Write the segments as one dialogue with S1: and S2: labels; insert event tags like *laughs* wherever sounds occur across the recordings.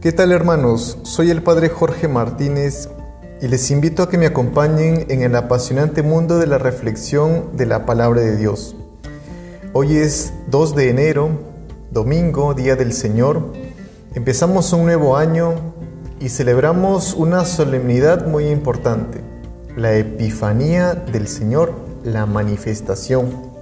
S1: ¿Qué tal hermanos? Soy el Padre Jorge Martínez y les invito a que me acompañen en el apasionante mundo de la reflexión de la palabra de Dios. Hoy es 2 de enero, domingo, Día del Señor. Empezamos un nuevo año y celebramos una solemnidad muy importante, la Epifanía del Señor, la manifestación.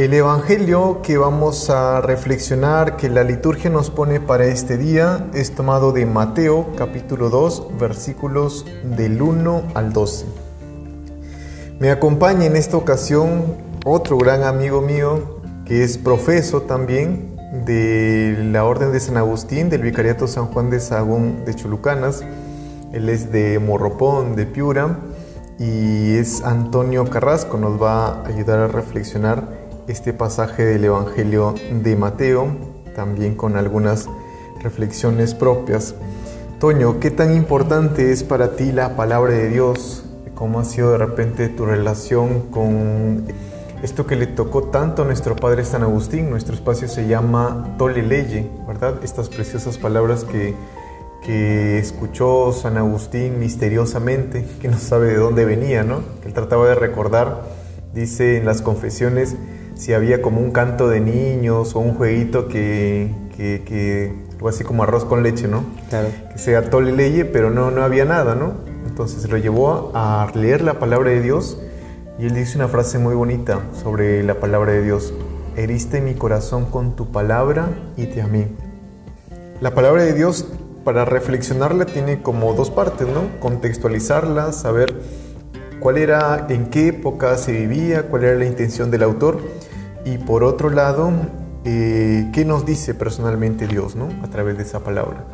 S1: El Evangelio que vamos a reflexionar, que la liturgia nos pone para este día, es tomado de Mateo capítulo 2 versículos del 1 al 12. Me acompaña en esta ocasión otro gran amigo mío que es profeso también de la Orden de San Agustín, del Vicariato San Juan de Sagún de Chulucanas. Él es de Morropón, de Piura, y es Antonio Carrasco, nos va a ayudar a reflexionar este pasaje del Evangelio de Mateo, también con algunas reflexiones propias. Toño, ¿qué tan importante es para ti la palabra de Dios? ¿Cómo ha sido de repente tu relación con esto que le tocó tanto a nuestro Padre San Agustín? Nuestro espacio se llama Tole Leye, ¿verdad? Estas preciosas palabras que, que escuchó San Agustín misteriosamente, que no sabe de dónde venía, ¿no? Que él trataba de recordar, dice en las confesiones, si había como un canto de niños o un jueguito que, que, que algo así como arroz con leche, ¿no? Claro. Que sea tole leye, pero no, no había nada, ¿no? Entonces lo llevó a leer la palabra de Dios y él dice una frase muy bonita sobre la palabra de Dios. Heriste mi corazón con tu palabra y te amé. La palabra de Dios, para reflexionarla, tiene como dos partes, ¿no? Contextualizarla, saber cuál era, en qué época se vivía, cuál era la intención del autor y por otro lado, eh, ¿qué nos dice personalmente Dios ¿no? a través de esa palabra?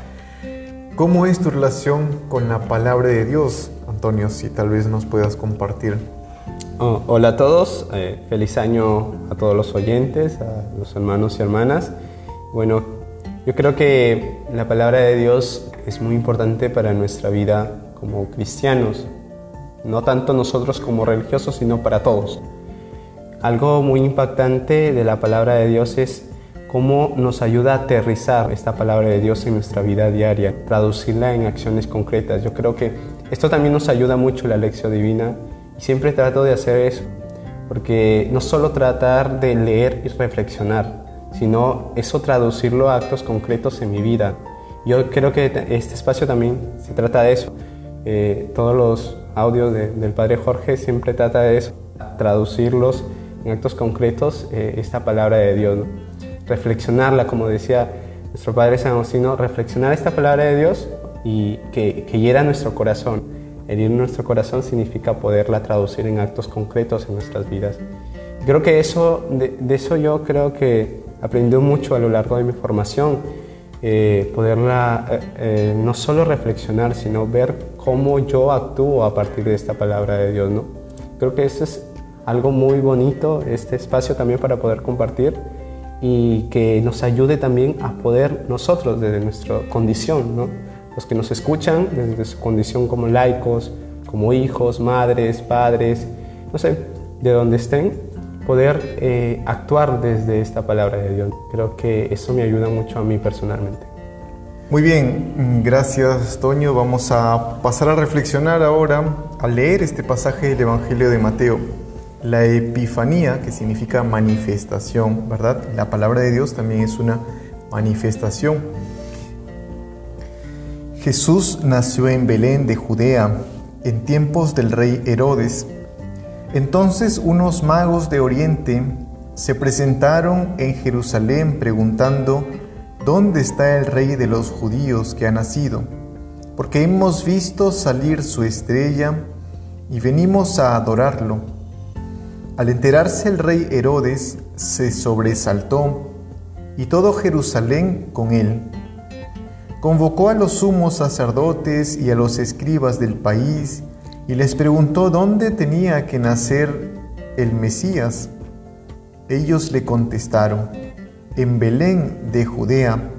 S1: ¿Cómo es tu relación con la palabra de Dios, Antonio? Si tal vez nos puedas compartir.
S2: Oh, hola a todos, eh, feliz año a todos los oyentes, a los hermanos y hermanas. Bueno, yo creo que la palabra de Dios es muy importante para nuestra vida como cristianos, no tanto nosotros como religiosos, sino para todos. Algo muy impactante de la palabra de Dios es cómo nos ayuda a aterrizar esta palabra de Dios en nuestra vida diaria, traducirla en acciones concretas. Yo creo que esto también nos ayuda mucho la lección divina y siempre trato de hacer eso, porque no solo tratar de leer y reflexionar, sino eso traducirlo a actos concretos en mi vida. Yo creo que este espacio también se trata de eso. Eh, todos los audios del Padre Jorge siempre trata de eso, traducirlos en actos concretos eh, esta palabra de Dios. Reflexionarla, como decía nuestro Padre San Agustino, reflexionar esta palabra de Dios y que, que hiera nuestro corazón. Herir nuestro corazón significa poderla traducir en actos concretos en nuestras vidas. Creo que eso, de, eso yo creo que aprendí mucho a lo largo de mi formación, eh, poderla eh, no solo reflexionar, sino ver cómo yo actúo a partir de esta palabra de Dios. ¿no? Creo que eso es algo muy bonito, este espacio también para poder compartir y que nos ayude también a poder nosotros desde nuestra condición, ¿no? los que nos escuchan desde su condición como laicos, como hijos, madres, padres, no sé, de donde estén, poder eh, actuar desde esta palabra de Dios. Creo que eso me ayuda mucho a mí personalmente.
S1: Muy bien, gracias Toño. Vamos a pasar a reflexionar ahora, a leer este pasaje del Evangelio de Mateo. La epifanía, que significa manifestación, ¿verdad? La palabra de Dios también es una manifestación. Jesús nació en Belén de Judea en tiempos del rey Herodes. Entonces unos magos de Oriente se presentaron en Jerusalén preguntando, ¿dónde está el rey de los judíos que ha nacido? Porque hemos visto salir su estrella y venimos a adorarlo. Al enterarse el rey Herodes, se sobresaltó y todo Jerusalén con él. Convocó a los sumos sacerdotes y a los escribas del país y les preguntó dónde tenía que nacer el Mesías. Ellos le contestaron, en Belén de Judea,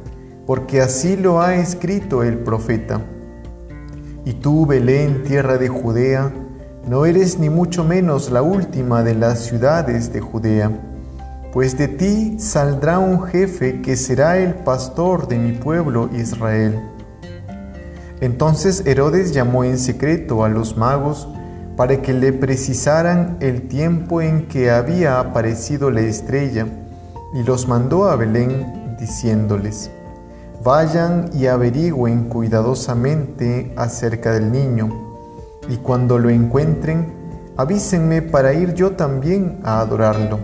S1: porque así lo ha escrito el profeta. Y tú, Belén, tierra de Judea, no eres ni mucho menos la última de las ciudades de Judea, pues de ti saldrá un jefe que será el pastor de mi pueblo Israel. Entonces Herodes llamó en secreto a los magos para que le precisaran el tiempo en que había aparecido la estrella, y los mandó a Belén diciéndoles, Vayan y averigüen cuidadosamente acerca del niño, y cuando lo encuentren, avísenme para ir yo también a adorarlo.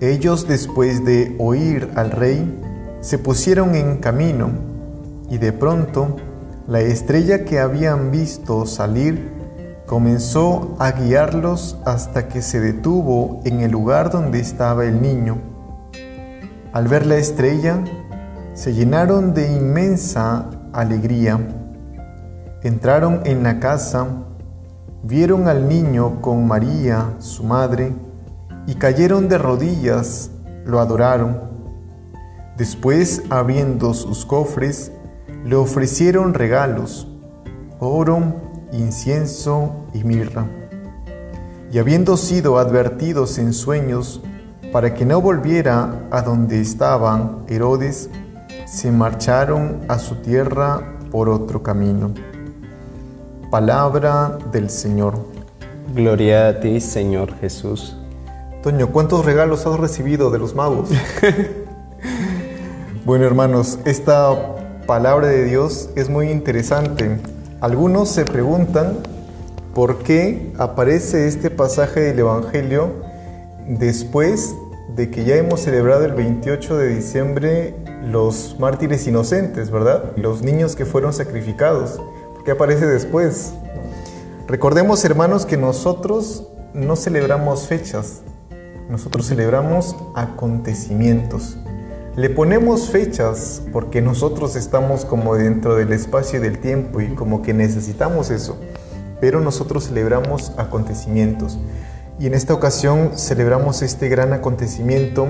S1: Ellos después de oír al rey, se pusieron en camino, y de pronto la estrella que habían visto salir comenzó a guiarlos hasta que se detuvo en el lugar donde estaba el niño. Al ver la estrella, se llenaron de inmensa alegría. Entraron en la casa, vieron al niño con María, su madre, y cayeron de rodillas, lo adoraron. Después, abriendo sus cofres, le ofrecieron regalos, oro, incienso y mirra. Y habiendo sido advertidos en sueños para que no volviera a donde estaban Herodes, se marcharon a su tierra por otro camino. Palabra del Señor.
S2: Gloria a ti, Señor Jesús.
S1: Toño, ¿cuántos regalos has recibido de los magos? *laughs* bueno, hermanos, esta palabra de Dios es muy interesante. Algunos se preguntan por qué aparece este pasaje del Evangelio después de que ya hemos celebrado el 28 de diciembre los mártires inocentes, ¿verdad? Los niños que fueron sacrificados. ¿Por qué aparece después? Recordemos, hermanos, que nosotros no celebramos fechas, nosotros celebramos acontecimientos. Le ponemos fechas porque nosotros estamos como dentro del espacio y del tiempo y como que necesitamos eso, pero nosotros celebramos acontecimientos. Y en esta ocasión celebramos este gran acontecimiento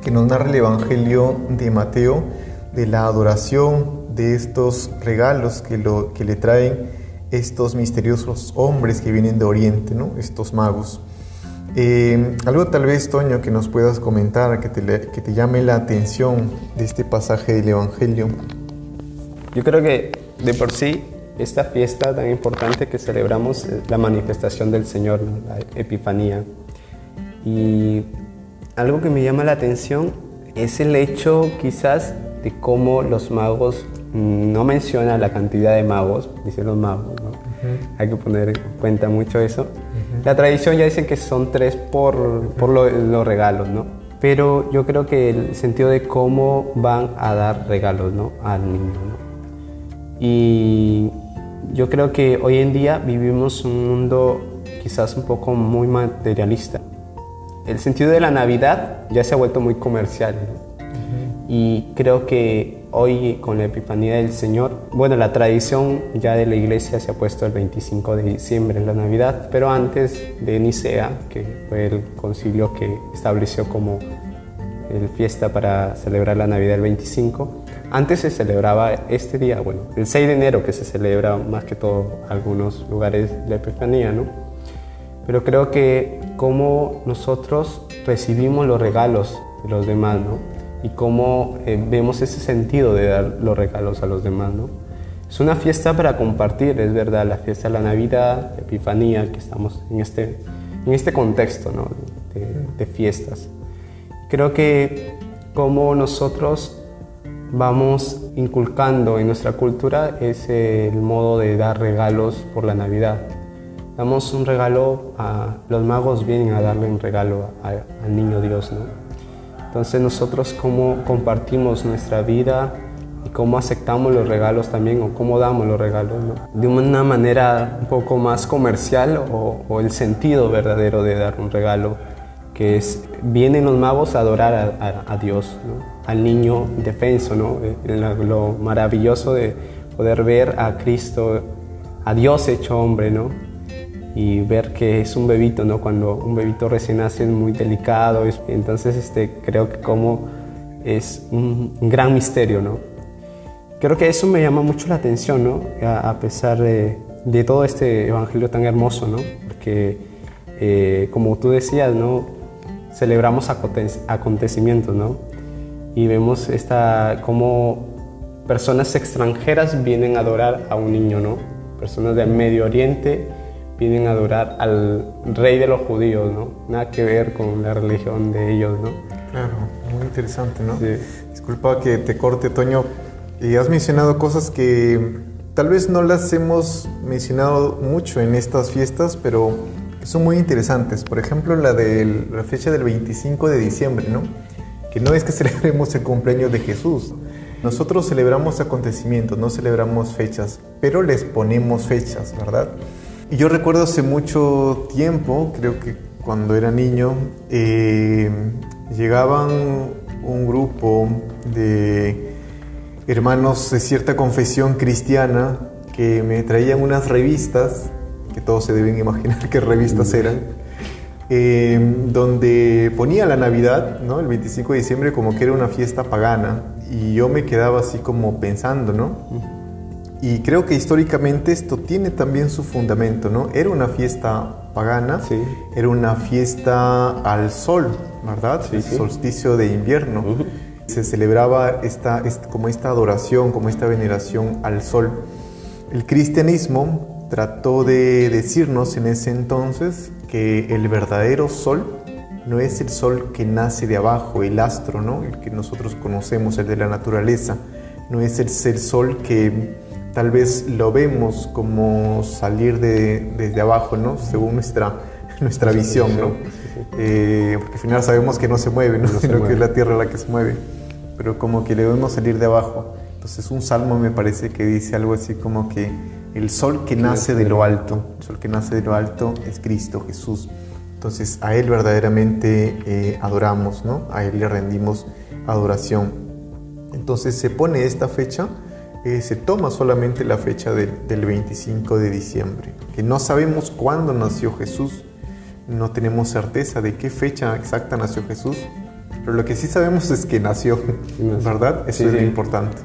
S1: que nos narra el Evangelio de Mateo, de la adoración de estos regalos que, lo, que le traen estos misteriosos hombres que vienen de Oriente, ¿no? estos magos. Eh, algo tal vez, Toño, que nos puedas comentar, que te, que te llame la atención de este pasaje del Evangelio.
S2: Yo creo que de por sí esta fiesta tan importante que celebramos es la manifestación del Señor, la Epifanía. Y algo que me llama la atención es el hecho quizás de cómo los magos no menciona la cantidad de magos, los magos, ¿no? hay que poner en cuenta mucho eso. La tradición ya dice que son tres por, por los regalos, ¿no? Pero yo creo que el sentido de cómo van a dar regalos ¿no? al niño. ¿no? Y yo creo que hoy en día vivimos un mundo quizás un poco muy materialista. El sentido de la Navidad ya se ha vuelto muy comercial. ¿no? Y creo que hoy con la Epifanía del Señor, bueno, la tradición ya de la iglesia se ha puesto el 25 de diciembre en la Navidad, pero antes de Nicea, que fue el concilio que estableció como el fiesta para celebrar la Navidad el 25, antes se celebraba este día, bueno, el 6 de enero que se celebra más que todo algunos lugares la Epifanía, ¿no? Pero creo que como nosotros recibimos los regalos de los demás, ¿no? Y cómo eh, vemos ese sentido de dar los regalos a los demás. ¿no? Es una fiesta para compartir, es verdad, la fiesta de la Navidad, la Epifanía, que estamos en este, en este contexto ¿no? de, fiestas. Creo que como nosotros vamos inculcando en nuestra cultura es el modo de dar regalos por la Navidad. Damos un regalo a los magos vienen a darle un regalo al niño Dios, ¿no? Entonces nosotros cómo compartimos nuestra vida y cómo aceptamos los regalos también o cómo damos los regalos, ¿no? de una manera un poco más comercial o, el sentido verdadero de dar un regalo, que es, vienen los magos a adorar a, Dios, al niño defenso, ¿no? lo maravilloso de poder ver a Cristo, a Dios hecho hombre, ¿no? Y ver que es un bebito, ¿no? Cuando un bebito recién nace es muy delicado, entonces este, creo que como es un, gran misterio, ¿no? Creo que eso me llama mucho la atención, ¿no? A, pesar de, de, todo este evangelio tan hermoso, ¿no? Porque, eh, como tú decías, ¿no? celebramos acontecimientos, ¿no? Y vemos esta, cómo personas extranjeras vienen a adorar a un niño, ¿no? Personas del Medio Oriente vienen a adorar al rey de los judíos, ¿no? Nada que ver con la religión de ellos, ¿no?
S1: Claro, muy interesante, ¿no? Sí. Disculpa que te corte, Toño. Y has mencionado cosas que tal vez no las hemos mencionado mucho en estas fiestas, pero son muy interesantes. Por ejemplo, la de la fecha del 25 de diciembre, ¿no? Que no es que *laughs* celebremos el cumpleaños de Jesús. Nosotros celebramos acontecimientos, no celebramos fechas, pero les ponemos fechas, ¿verdad? Yo recuerdo hace mucho tiempo, creo que cuando era niño, eh, llegaban un grupo de hermanos de cierta confesión cristiana que me traían unas revistas, que todos se deben imaginar *laughs* qué revistas eran, eh, donde ponía la Navidad, ¿no? el 25 de diciembre, como que era una fiesta pagana. Y yo me quedaba así como pensando, ¿no? Y creo que históricamente esto tiene también su fundamento, ¿no? Era una fiesta pagana, era una fiesta al sol, ¿verdad? Sí, Solsticio de invierno. Se celebraba esta, como esta adoración, como esta veneración al sol. El cristianismo trató de decirnos en ese entonces que el verdadero sol no es el sol que nace de abajo, el astro, ¿no? El que nosotros conocemos, el de la naturaleza. No es el, el sol que tal vez lo vemos como salir de, desde abajo, ¿no? Según nuestra, *laughs* nuestra visión, ¿no? Eh, porque al final sabemos que no se mueve, ¿no? sino *laughs* que es la tierra la que se mueve, pero como que le vemos salir de abajo. Entonces un salmo me parece que dice algo así como que el sol que nace de lo alto, el sol que nace de lo alto es Cristo, Jesús. Entonces a Él verdaderamente eh, adoramos, ¿no? A Él le rendimos adoración. Entonces se pone esta fecha eh, se toma solamente la fecha del 25 de diciembre, que no sabemos cuándo nació Jesús, no tenemos certeza de qué fecha exacta nació Jesús, pero lo que sí sabemos es que nació, ¿verdad? Eso es lo importante.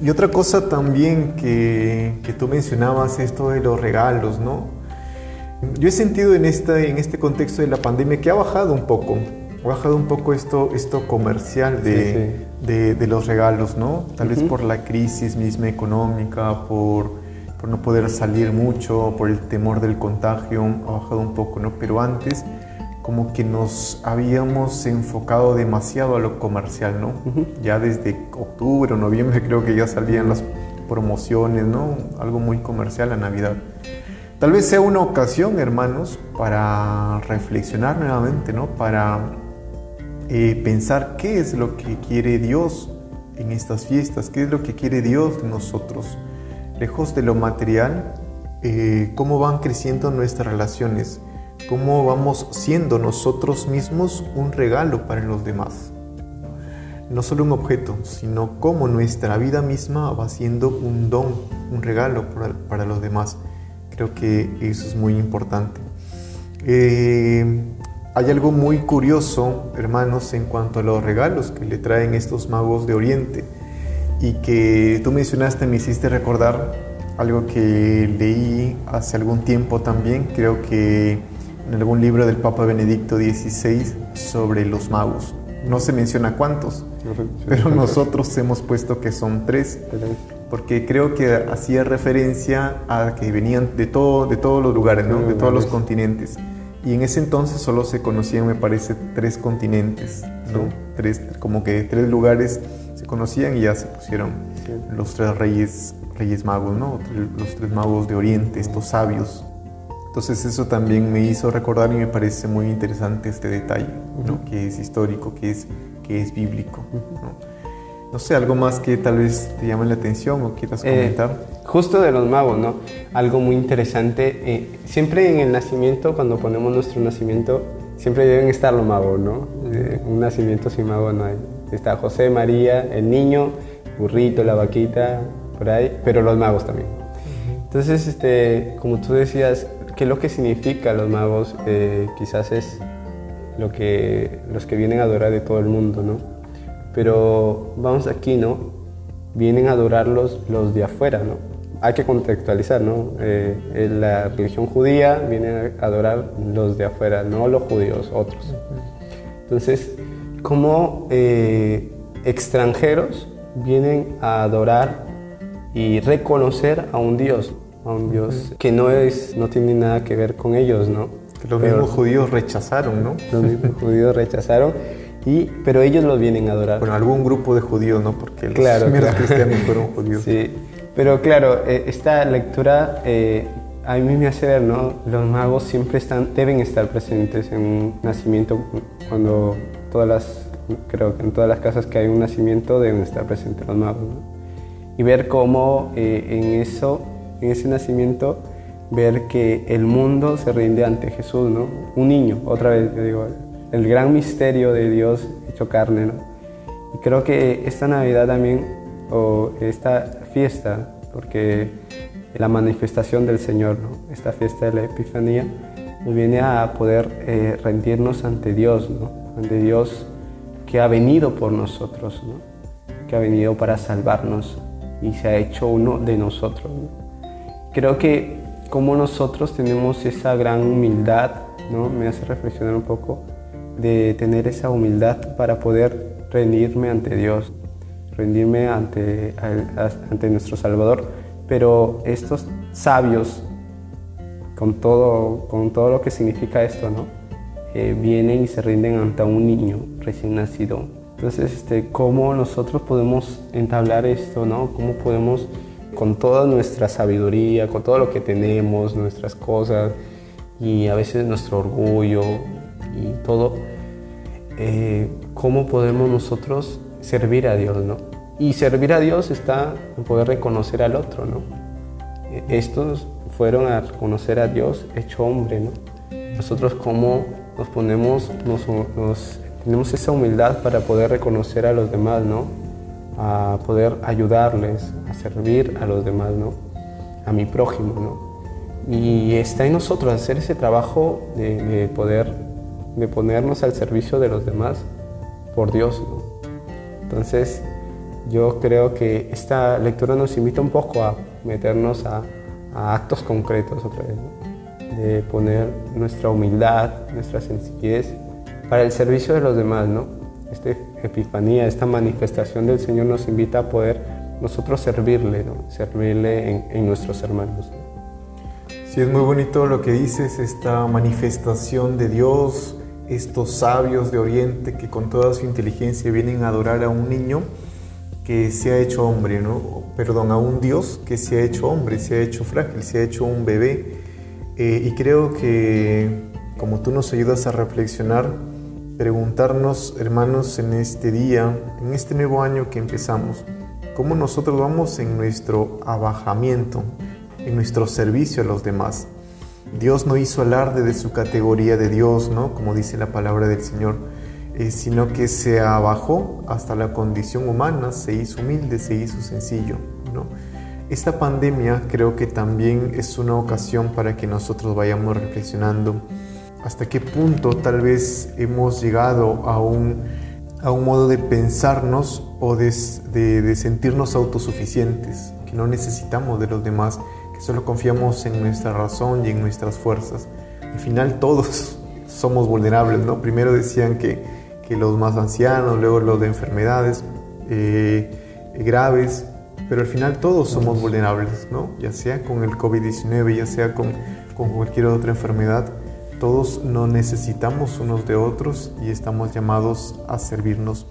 S1: Y otra cosa también que, que, tú mencionabas, esto de los regalos, ¿no? Yo he sentido en, esta, en este contexto de la pandemia que ha bajado un poco, bajado un poco esto, esto comercial de, de, los regalos, ¿no? Tal vez por la crisis misma económica, por, por, no poder salir mucho, por el temor del contagio, ha bajado un poco, ¿no? Pero antes como que nos habíamos enfocado demasiado a lo comercial, ¿no? Ya desde octubre o noviembre *laughs* creo que ya salían las promociones, ¿no? Algo muy comercial a Navidad. Tal vez sea una ocasión, hermanos, para reflexionar nuevamente, ¿no? Para eh, pensar qué es lo que quiere Dios en estas fiestas, qué es lo que quiere Dios de nosotros. Lejos de lo material, eh, cómo van creciendo nuestras relaciones, cómo vamos siendo nosotros mismos un regalo para los demás. No solo un objeto, sino cómo nuestra vida misma va siendo un don, un regalo para, los demás. Creo que eso es muy importante. Eh, hay algo muy curioso, hermanos, en cuanto a los regalos que le traen estos magos de Oriente. Y que tú mencionaste, me hiciste recordar algo que leí hace algún tiempo también, creo que en algún libro del Papa Benedicto XVI sobre los magos. No se menciona cuántos, pero nosotros hemos puesto que son tres, porque creo que hacía referencia a que venían de, todo, de todos los lugares, de todos los continentes. Y en ese entonces solo se conocían, me parece, tres continentes, ¿no? Tres, como que tres lugares se conocían y ya se pusieron los tres reyes, reyes magos, ¿no? Los tres magos de Oriente, estos sabios. Entonces eso también me hizo recordar y me parece muy interesante este detalle, ¿no? Que es histórico, que es, que es bíblico, ¿no? No sé, algo más que tal vez te llame la atención o quieras eh, comentar.
S2: justo de los magos, ¿no? Algo muy interesante. Eh, siempre en el nacimiento, cuando ponemos nuestro nacimiento, siempre deben estar los magos, ¿no? Eh, un nacimiento sin mago no hay. Está José, María, el niño, burrito, la vaquita, por ahí, pero los magos también. Entonces, este, como tú decías, ¿qué es lo que significa los magos? quizás es lo que, los que vienen a adorar de todo el mundo, ¿no? Pero vamos aquí, ¿no? Vienen a adorarlos los de afuera, ¿no? Hay que contextualizar, ¿no? Eh, en la religión judía viene a adorar los de afuera, no los judíos, otros. Entonces, como eh, extranjeros vienen a adorar y reconocer a un Dios, a un Dios que no, es, no tiene nada que ver con ellos, ¿no?
S1: los mismos judíos rechazaron, ¿no?
S2: Los mismos judíos rechazaron, y, pero ellos los vienen a adorar.
S1: Bueno, algún grupo de judíos, ¿no? Porque los primeros cristianos fueron judíos. *laughs*
S2: Sí, pero claro, eh, esta lectura eh, a mí me hace ver, ¿no? Los magos siempre están, deben estar presentes en un nacimiento, cuando todas las, creo que en todas las casas que hay un nacimiento deben estar presentes los magos, ¿no? Y ver cómo eh, en eso, en ese nacimiento, ver que el mundo se rinde ante Jesús, ¿no? Un niño, otra vez, yo digo, el gran misterio de Dios hecho carne, ¿no? Y creo que esta Navidad también, o esta fiesta, porque la manifestación del Señor, esta fiesta de la Epifanía, nos viene a poder eh, rendirnos ante Dios, ¿no? ante Dios que ha venido por nosotros, ¿no? que ha venido para salvarnos y se ha hecho uno de nosotros. Creo que como nosotros tenemos esa gran humildad, ¿no? me hace reflexionar un poco de tener esa humildad para poder rendirme ante Dios, rendirme ante, ante nuestro Salvador. Pero estos sabios, con todo, con todo lo que significa esto, ¿no? Eh, vienen y se rinden ante un niño recién nacido. Entonces, este, ¿cómo nosotros podemos entablar esto? ¿no? ¿Cómo podemos, con toda nuestra sabiduría, con todo lo que tenemos, nuestras cosas, y a veces nuestro orgullo y todo, eh, cómo podemos nosotros servir a Dios, ¿no? Y servir a Dios está en poder reconocer al otro, ¿no? E, estos fueron a reconocer a Dios hecho hombre, ¿no? Nosotros cómo nos ponemos, nos, tenemos esa humildad para poder reconocer a los demás, ¿no? A poder ayudarles, a servir a los demás, ¿no? A mi prójimo, ¿no? Y está en nosotros hacer ese trabajo de, de poder, de ponernos al servicio de los demás por Dios. Entonces, yo creo que esta lectura nos invita un poco a meternos a, actos concretos otra vez, de poner nuestra humildad, nuestra sencillez para el servicio de los demás, ¿no? Esta epifanía, esta manifestación del Señor nos invita a poder nosotros servirle, servirle en, nuestros hermanos.
S1: Sí, es muy bonito lo que dices, esta manifestación de Dios, estos sabios de Oriente que con toda su inteligencia vienen a adorar a un niño que se ha hecho hombre, ¿no? Perdón, a un Dios que se ha hecho hombre, se ha hecho frágil, se ha hecho un bebé. Eh, y creo que, como tú nos ayudas a reflexionar, preguntarnos, hermanos, en este día, en este nuevo año que empezamos, cómo nosotros vamos en nuestro abajamiento, en nuestro servicio a los demás. Dios no hizo alarde de su categoría de Dios, ¿no? Como dice la palabra del Señor eh, sino que se abajó hasta la condición humana, se hizo humilde, se hizo sencillo. ¿no? Esta pandemia creo que también es una ocasión para que nosotros vayamos reflexionando hasta qué punto tal vez hemos llegado a un, a un modo de pensarnos o de, de sentirnos autosuficientes, que no necesitamos de los demás, solo confiamos en nuestra razón y en nuestras fuerzas. Al final todos *laughs* somos vulnerables, ¿no? Primero decían que los más ancianos, luego los de enfermedades eh, graves, pero al final todos somos vulnerables, ¿no? Ya sea con el COVID-19, ya sea con, con cualquier otra enfermedad, todos nos necesitamos unos de otros y estamos llamados a servirnos,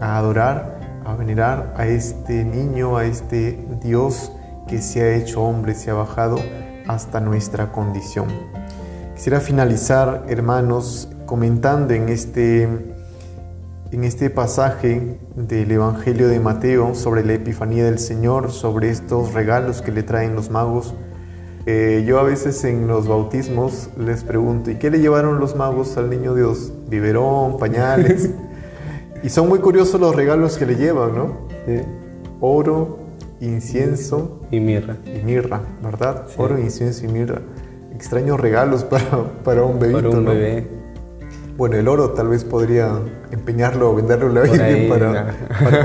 S1: a adorar, a venerar a este niño, a este Dios que se ha hecho hombre, se ha bajado hasta nuestra condición. Quisiera finalizar, hermanos, comentando en este en este pasaje del Evangelio de Mateo sobre la Epifanía del Señor, sobre estos regalos que le traen los magos. Eh, yo a veces en los bautismos les pregunto, ¿y qué le llevaron los magos al niño Dios? Biberón, pañales. *laughs* y son muy curiosos los regalos que le llevan, ¿no? Oro, incienso
S2: y mirra.
S1: Y mirra, ¿verdad? Oro, incienso y mirra. Extraños regalos *laughs* para, para un bebito,
S2: para un bebé.
S1: Bueno, el oro tal vez podría empeñarlo o venderlo a la Virgen para,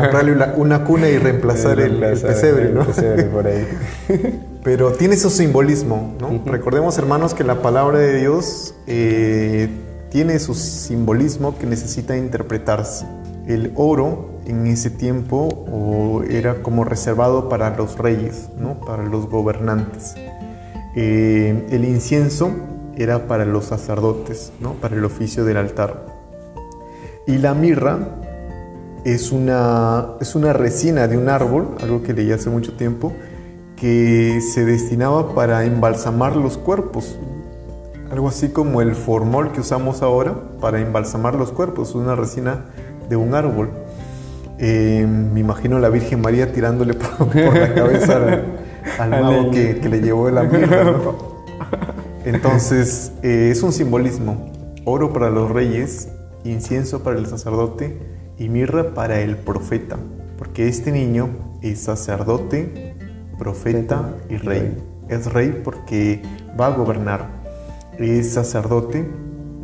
S1: comprarle una, cuna y *laughs* reemplazar, el, pesebre, ¿no?
S2: por ahí. *laughs*
S1: Pero tiene su simbolismo, ¿no? Recordemos, hermanos, que la palabra de Dios eh, tiene su simbolismo que necesita interpretarse. El oro en ese tiempo era como reservado para los reyes, ¿no? para los gobernantes. Eh, el incienso era para los sacerdotes, ¿no? para el oficio del altar. Y la mirra es una, es una resina de un árbol, algo que leí hace mucho tiempo, que se destinaba para embalsamar los cuerpos. Algo así como el formol que usamos ahora para embalsamar los cuerpos, una resina de un árbol. Eh, me imagino a la Virgen María tirándole *laughs* por, la cabeza al, mago que, le llevó la mirra. *laughs* Entonces, eh, es un simbolismo. Oro para los reyes, incienso para el sacerdote y mirra para el profeta. Porque este niño es sacerdote, profeta y rey. Es rey porque va a gobernar. Es sacerdote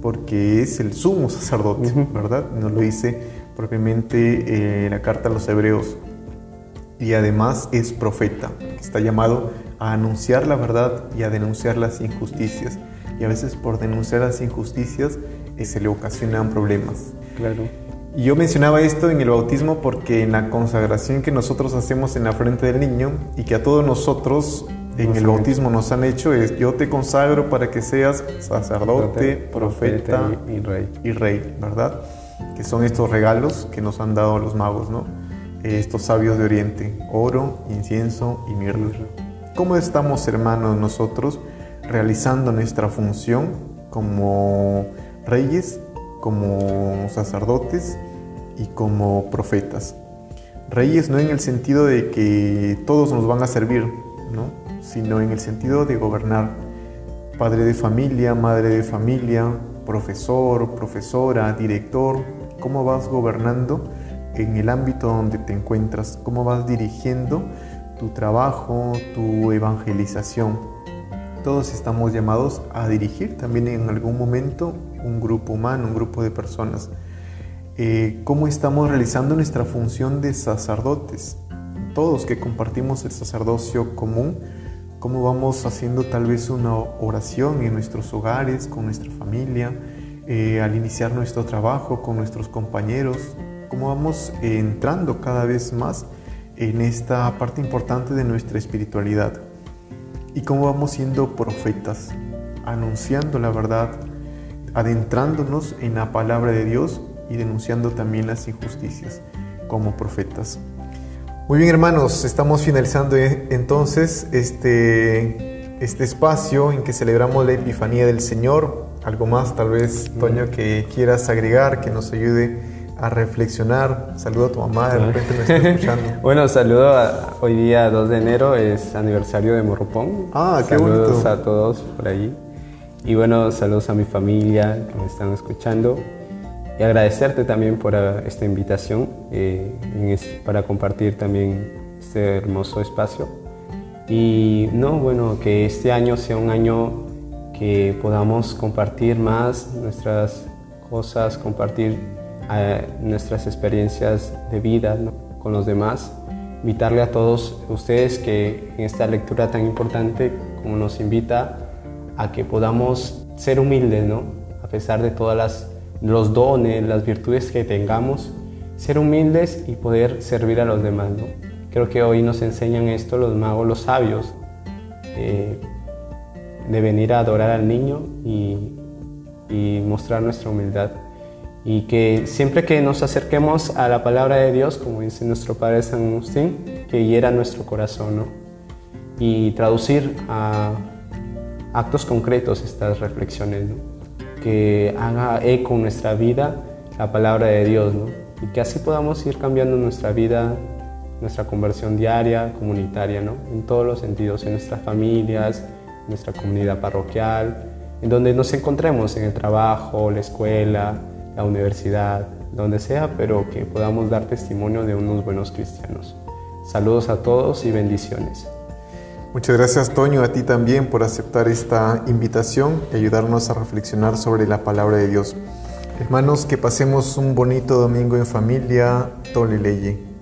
S1: porque es el sumo sacerdote, ¿verdad? Nos lo dice propiamente eh, la carta a los hebreos. Y además es profeta, está llamado a anunciar la verdad y a denunciar las injusticias. Y a veces por denunciar las injusticias eh, se le ocasionan problemas.
S2: Claro.
S1: Y yo mencionaba esto en el bautismo porque en la consagración que nosotros hacemos en la frente del niño y que a todos nosotros en el bautismo nos han hecho es yo te consagro para que seas sacerdote, profeta,
S2: y, rey.
S1: y rey, ¿verdad? Que son estos regalos que nos han dado los magos, ¿no? estos sabios de Oriente, oro, incienso y mirra. ¿Cómo estamos, hermanos, nosotros realizando nuestra función como reyes, como sacerdotes y como profetas? Reyes no en el sentido de que todos nos van a servir, ¿no? sino en el sentido de gobernar. Padre de familia, madre de familia, profesor, profesora, director, cómo vas gobernando en el ámbito donde te encuentras, cómo vas dirigiendo tu trabajo, tu evangelización. Todos estamos llamados a dirigir también en algún momento un grupo humano, un grupo de personas. Eh, ¿Cómo estamos realizando nuestra función de sacerdotes? Todos que compartimos el sacerdocio común, cómo vamos haciendo tal vez una oración en nuestros hogares, con nuestra familia, eh, al iniciar nuestro trabajo con nuestros compañeros, cómo vamos entrando cada vez más en esta parte importante de nuestra espiritualidad y cómo vamos siendo profetas, anunciando la verdad, adentrándonos en la palabra de Dios y denunciando también las injusticias como profetas. Muy bien hermanos, estamos finalizando eh, entonces este, este espacio en que celebramos la Epifanía del Señor. Algo más tal vez, Toño, que quieras agregar, que nos ayude a reflexionar. Saludo a tu mamá, de repente me está escuchando. *laughs*
S2: bueno, saludo a, hoy día 2 de enero, es aniversario de Morropón.
S1: Ah, qué
S2: Saludos a todos por ahí. Y bueno, saludos a mi familia que me están escuchando y agradecerte también por ah, esta invitación eh, para compartir también este hermoso espacio. Y no, bueno, que este año sea un año que podamos compartir más nuestras cosas, compartir ah, nuestras experiencias de vida con los demás. Invitarle a todos ustedes que en esta lectura tan importante como nos invita a que podamos ser humildes, ¿no? A pesar de todas las los dones, las virtudes que tengamos, ser humildes y poder servir a los demás. ¿no? Creo que hoy nos enseñan esto los magos, los sabios, eh, de venir a adorar al niño y, mostrar nuestra humildad. Y que siempre que nos acerquemos a la palabra de Dios, como dice nuestro Padre San Agustín, que hiera nuestro corazón ¿no? y traducir a actos concretos estas reflexiones. ¿no? Que haga eco en nuestra vida la palabra de Dios, ¿no? Y que así podamos ir cambiando nuestra vida, nuestra conversión diaria, comunitaria, ¿no? En todos los sentidos, en nuestras familias, en nuestra comunidad parroquial, en donde nos encontremos, en el trabajo, la escuela, la universidad, donde sea, pero que podamos dar testimonio de unos buenos cristianos. Saludos a todos y bendiciones.
S1: Muchas gracias Toño, a ti también por aceptar esta invitación y ayudarnos a reflexionar sobre la palabra de Dios. Hermanos, que pasemos un bonito domingo en familia. Tole leye.